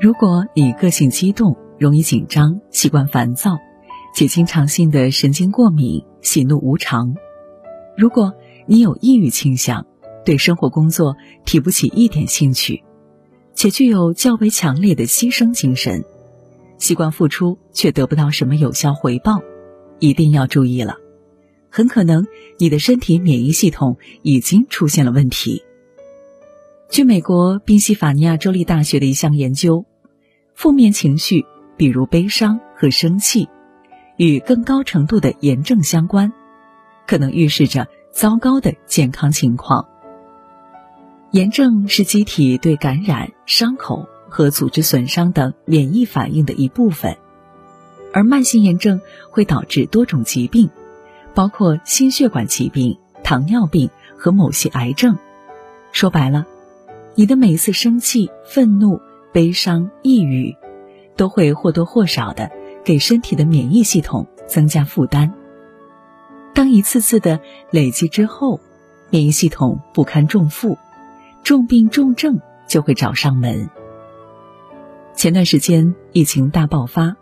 如果你个性激动，容易紧张，习惯烦躁，且经常性的神经过敏，喜怒无常；如果你有抑郁倾向，对生活工作提不起一点兴趣，且具有较为强烈的牺牲精神，习惯付出却得不到什么有效回报，一定要注意了，很可能你的身体免疫系统已经出现了问题。据美国宾夕法尼亚州立大学的一项研究，负面情绪，比如悲伤和生气，与更高程度的炎症相关，可能预示着糟糕的健康情况。炎症是机体对感染、伤口和组织损伤等免疫反应的一部分，而慢性炎症会导致多种疾病，包括心血管疾病、糖尿病和某些癌症。说白了。你的每一次生气、愤怒、悲伤、抑郁，都会或多或少的给身体的免疫系统增加负担。当一次次的累积之后，免疫系统不堪重负，重病重症就会找上门。前段时间疫情大爆发，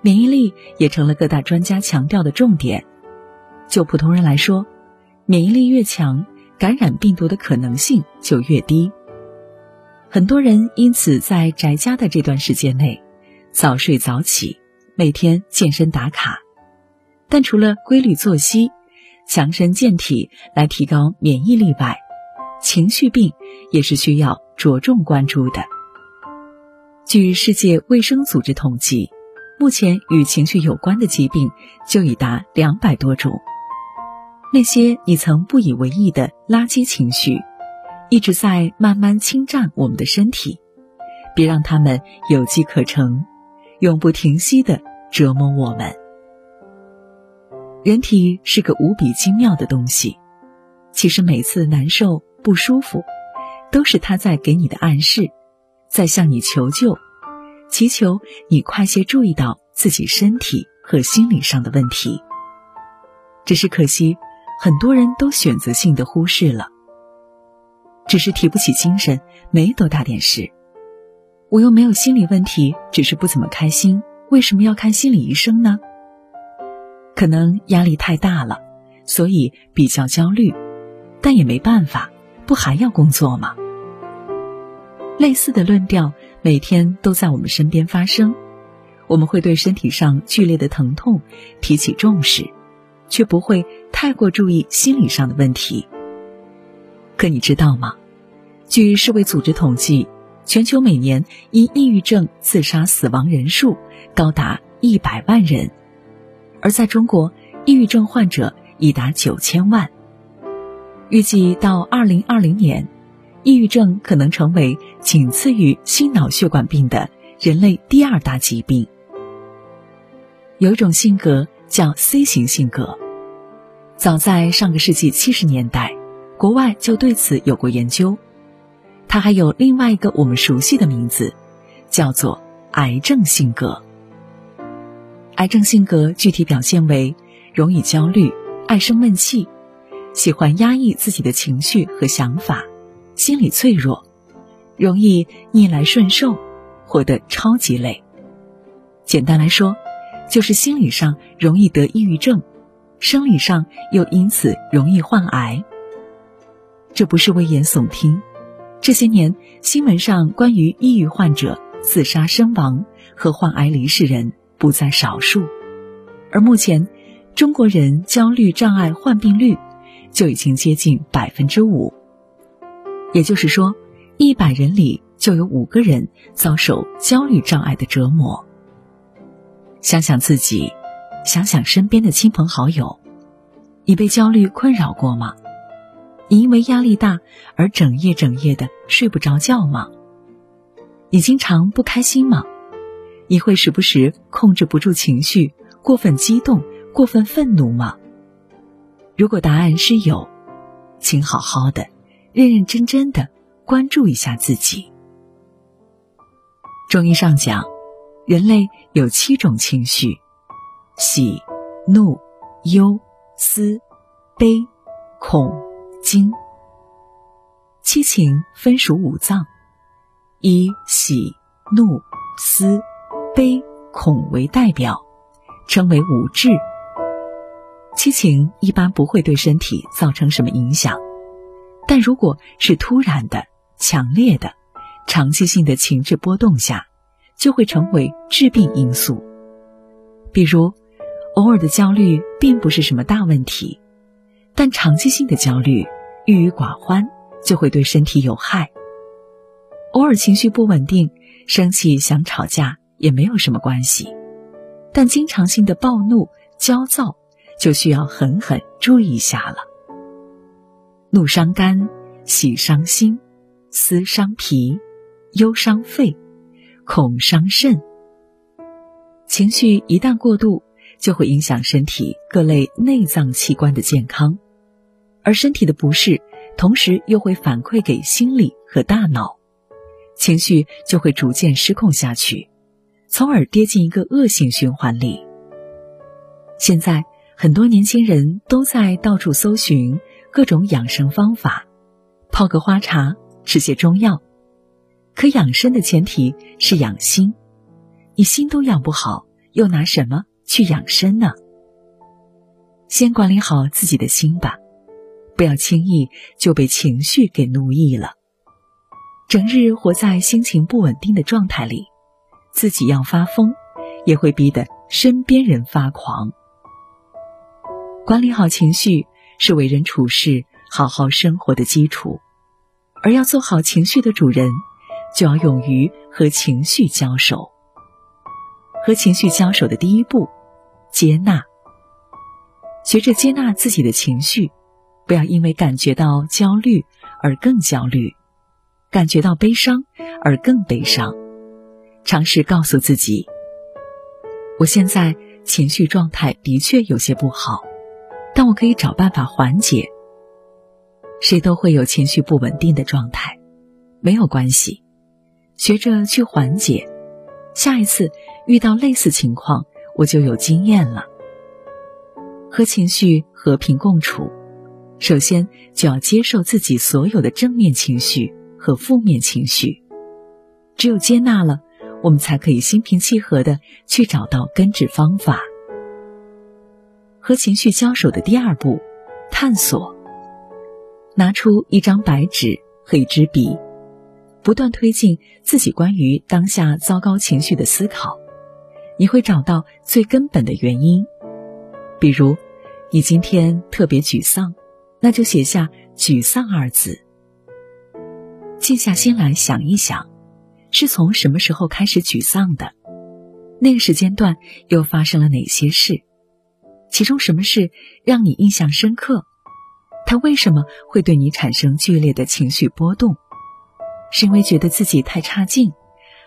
免疫力也成了各大专家强调的重点。就普通人来说，免疫力越强，感染病毒的可能性就越低。很多人因此在宅家的这段时间内，早睡早起，每天健身打卡。但除了规律作息、强身健体来提高免疫力外，情绪病也是需要着重关注的。据世界卫生组织统计，目前与情绪有关的疾病就已达两百多种。那些你曾不以为意的垃圾情绪。一直在慢慢侵占我们的身体，别让他们有机可乘，永不停息的折磨我们。人体是个无比精妙的东西，其实每次难受不舒服，都是他在给你的暗示，在向你求救，祈求你快些注意到自己身体和心理上的问题。只是可惜，很多人都选择性的忽视了。只是提不起精神，没多大点事。我又没有心理问题，只是不怎么开心。为什么要看心理医生呢？可能压力太大了，所以比较焦虑，但也没办法，不还要工作吗？类似的论调每天都在我们身边发生。我们会对身体上剧烈的疼痛提起重视，却不会太过注意心理上的问题。可你知道吗？据世卫组织统计，全球每年因抑郁症自杀死亡人数高达一百万人，而在中国，抑郁症患者已达九千万。预计到二零二零年，抑郁症可能成为仅次于心脑血管病的人类第二大疾病。有一种性格叫 C 型性格，早在上个世纪七十年代。国外就对此有过研究，它还有另外一个我们熟悉的名字，叫做癌症性格。癌症性格具体表现为容易焦虑、爱生闷气、喜欢压抑自己的情绪和想法、心理脆弱、容易逆来顺受、活得超级累。简单来说，就是心理上容易得抑郁症，生理上又因此容易患癌。这不是危言耸听，这些年新闻上关于抑郁患者自杀身亡和患癌离世人不在少数，而目前中国人焦虑障碍患病率就已经接近百分之五，也就是说，一百人里就有五个人遭受焦虑障碍的折磨。想想自己，想想身边的亲朋好友，你被焦虑困扰过吗？你因为压力大而整夜整夜的睡不着觉吗？你经常不开心吗？你会时不时控制不住情绪，过分激动、过分愤怒吗？如果答案是有，请好好的、认认真真的关注一下自己。中医上讲，人类有七种情绪：喜、怒、忧、思、悲、恐。惊。七情分属五脏，以喜、怒、思、悲、恐为代表，称为五志。七情一般不会对身体造成什么影响，但如果是突然的、强烈的、长期性的情志波动下，就会成为致病因素。比如，偶尔的焦虑并不是什么大问题，但长期性的焦虑、郁郁寡欢就会对身体有害。偶尔情绪不稳定、生气想吵架也没有什么关系，但经常性的暴怒、焦躁就需要狠狠注意一下了。怒伤肝，喜伤心，思伤脾，忧伤肺，恐伤肾。情绪一旦过度，就会影响身体各类内脏器官的健康，而身体的不适，同时又会反馈给心理和大脑，情绪就会逐渐失控下去，从而跌进一个恶性循环里。现在很多年轻人都在到处搜寻各种养生方法，泡个花茶，吃些中药，可养生的前提是养心。你心都养不好，又拿什么去养生呢？先管理好自己的心吧，不要轻易就被情绪给奴役了。整日活在心情不稳定的状态里，自己要发疯，也会逼得身边人发狂。管理好情绪是为人处事、好好生活的基础，而要做好情绪的主人，就要勇于和情绪交手。和情绪交手的第一步，接纳。学着接纳自己的情绪，不要因为感觉到焦虑而更焦虑，感觉到悲伤而更悲伤。尝试告诉自己：我现在情绪状态的确有些不好，但我可以找办法缓解。谁都会有情绪不稳定的状态，没有关系，学着去缓解。下一次遇到类似情况，我就有经验了。和情绪和平共处，首先就要接受自己所有的正面情绪和负面情绪。只有接纳了，我们才可以心平气和的去找到根治方法。和情绪交手的第二步，探索。拿出一张白纸和一支笔。不断推进自己关于当下糟糕情绪的思考，你会找到最根本的原因。比如，你今天特别沮丧，那就写下“沮丧”二字。静下心来想一想，是从什么时候开始沮丧的？那个时间段又发生了哪些事？其中什么事让你印象深刻？它为什么会对你产生剧烈的情绪波动？是因为觉得自己太差劲，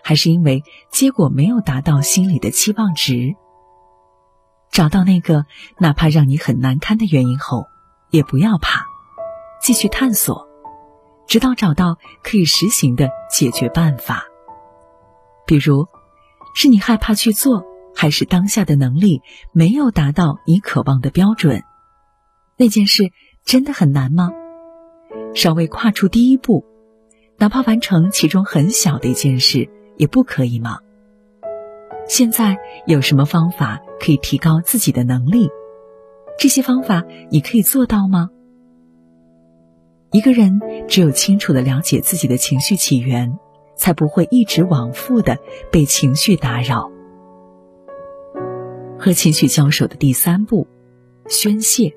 还是因为结果没有达到心里的期望值？找到那个哪怕让你很难堪的原因后，也不要怕，继续探索，直到找到可以实行的解决办法。比如，是你害怕去做，还是当下的能力没有达到你渴望的标准？那件事真的很难吗？稍微跨出第一步。哪怕完成其中很小的一件事，也不可以吗？现在有什么方法可以提高自己的能力？这些方法你可以做到吗？一个人只有清楚的了解自己的情绪起源，才不会一直往复的被情绪打扰。和情绪交手的第三步，宣泄。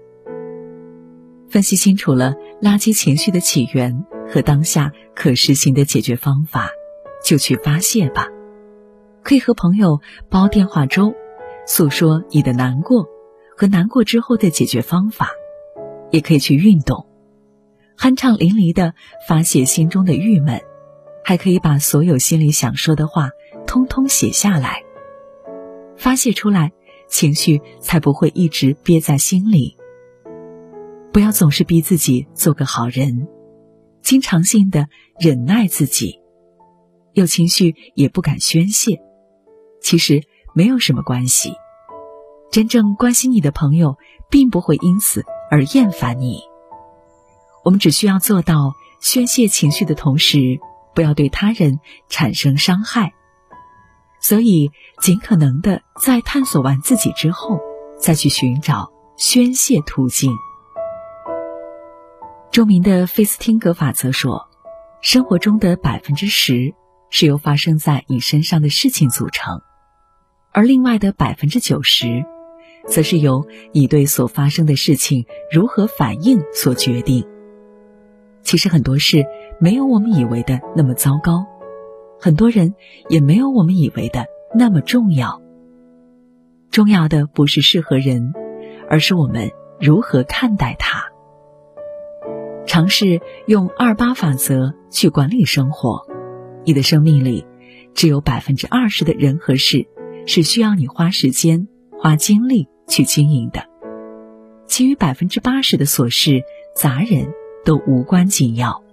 分析清楚了垃圾情绪的起源。和当下可实行的解决方法，就去发泄吧。可以和朋友煲电话粥，诉说你的难过和难过之后的解决方法；也可以去运动，酣畅淋漓的发泄心中的郁闷；还可以把所有心里想说的话通通写下来，发泄出来，情绪才不会一直憋在心里。不要总是逼自己做个好人。经常性的忍耐自己，有情绪也不敢宣泄，其实没有什么关系。真正关心你的朋友，并不会因此而厌烦你。我们只需要做到宣泄情绪的同时，不要对他人产生伤害。所以，尽可能的在探索完自己之后，再去寻找宣泄途径。著名的费斯汀格法则说，生活中的百分之十是由发生在你身上的事情组成，而另外的百分之九十，则是由你对所发生的事情如何反应所决定。其实很多事没有我们以为的那么糟糕，很多人也没有我们以为的那么重要。重要的不是适合人，而是我们如何看待它。尝试用二八法则去管理生活，你的生命里只有百分之二十的人和事是需要你花时间、花精力去经营的，其余百分之八十的琐事、杂人。都无关紧要。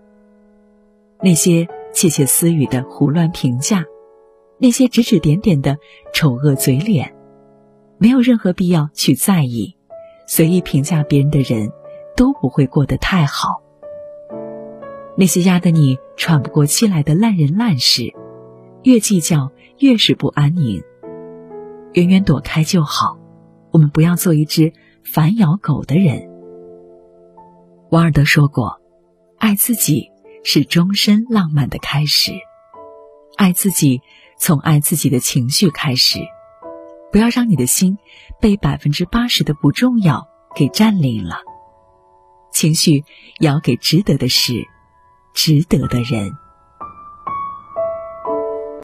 那些窃窃私语的胡乱评价，那些指指点点的丑恶嘴脸，没有任何必要去在意。随意评价别人的人，都不会过得太好。那些压得你喘不过气来的烂人烂事，越计较越是不安宁。远远躲开就好。我们不要做一只反咬狗的人。王尔德说过：“爱自己是终身浪漫的开始。爱自己，从爱自己的情绪开始。不要让你的心被百分之八十的不重要给占领了。情绪要给值得的事，值得的人。”